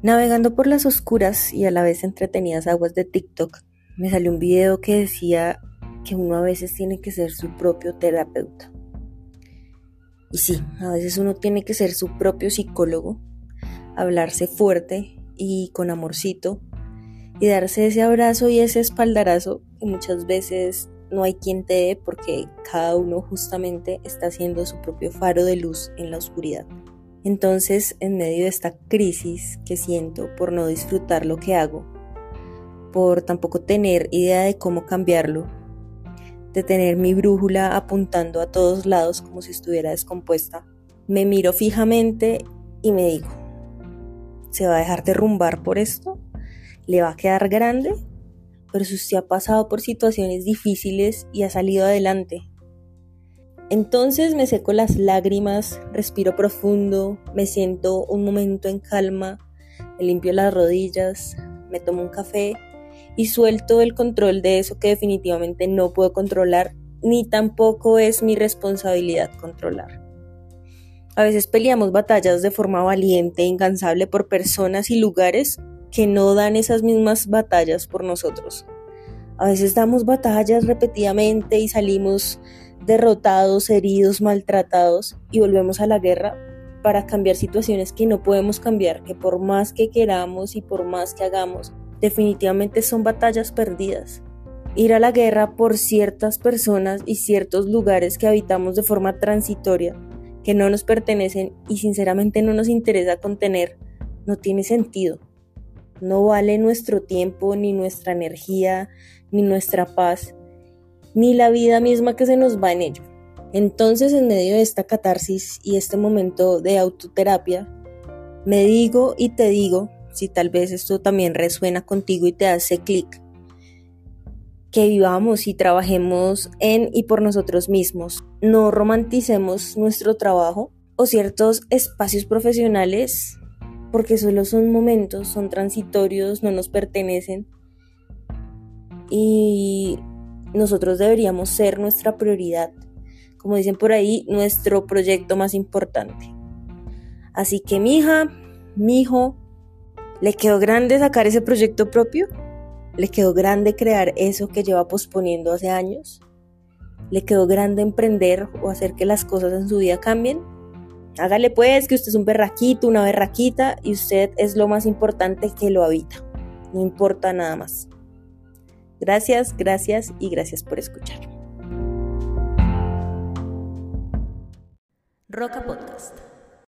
Navegando por las oscuras y a la vez entretenidas aguas de TikTok, me salió un video que decía que uno a veces tiene que ser su propio terapeuta. Y sí, a veces uno tiene que ser su propio psicólogo, hablarse fuerte y con amorcito y darse ese abrazo y ese espaldarazo que muchas veces no hay quien te dé porque cada uno justamente está haciendo su propio faro de luz en la oscuridad. Entonces, en medio de esta crisis que siento por no disfrutar lo que hago, por tampoco tener idea de cómo cambiarlo, de tener mi brújula apuntando a todos lados como si estuviera descompuesta, me miro fijamente y me digo, ¿se va a dejar derrumbar por esto? ¿Le va a quedar grande? Pero si usted ha pasado por situaciones difíciles y ha salido adelante, entonces me seco las lágrimas, respiro profundo, me siento un momento en calma, me limpio las rodillas, me tomo un café y suelto el control de eso que definitivamente no puedo controlar ni tampoco es mi responsabilidad controlar. A veces peleamos batallas de forma valiente e incansable por personas y lugares que no dan esas mismas batallas por nosotros. A veces damos batallas repetidamente y salimos derrotados, heridos, maltratados y volvemos a la guerra para cambiar situaciones que no podemos cambiar, que por más que queramos y por más que hagamos, definitivamente son batallas perdidas. Ir a la guerra por ciertas personas y ciertos lugares que habitamos de forma transitoria, que no nos pertenecen y sinceramente no nos interesa contener, no tiene sentido. No vale nuestro tiempo, ni nuestra energía, ni nuestra paz, ni la vida misma que se nos va en ello. Entonces, en medio de esta catarsis y este momento de autoterapia, me digo y te digo, si tal vez esto también resuena contigo y te hace clic, que vivamos y trabajemos en y por nosotros mismos. No romanticemos nuestro trabajo o ciertos espacios profesionales porque solo son momentos, son transitorios, no nos pertenecen. Y nosotros deberíamos ser nuestra prioridad, como dicen por ahí, nuestro proyecto más importante. Así que mi hija, mi hijo, ¿le quedó grande sacar ese proyecto propio? ¿Le quedó grande crear eso que lleva posponiendo hace años? ¿Le quedó grande emprender o hacer que las cosas en su vida cambien? Hágale pues que usted es un berraquito, una berraquita y usted es lo más importante que lo habita. No importa nada más. Gracias, gracias y gracias por escuchar. Roca Podcast.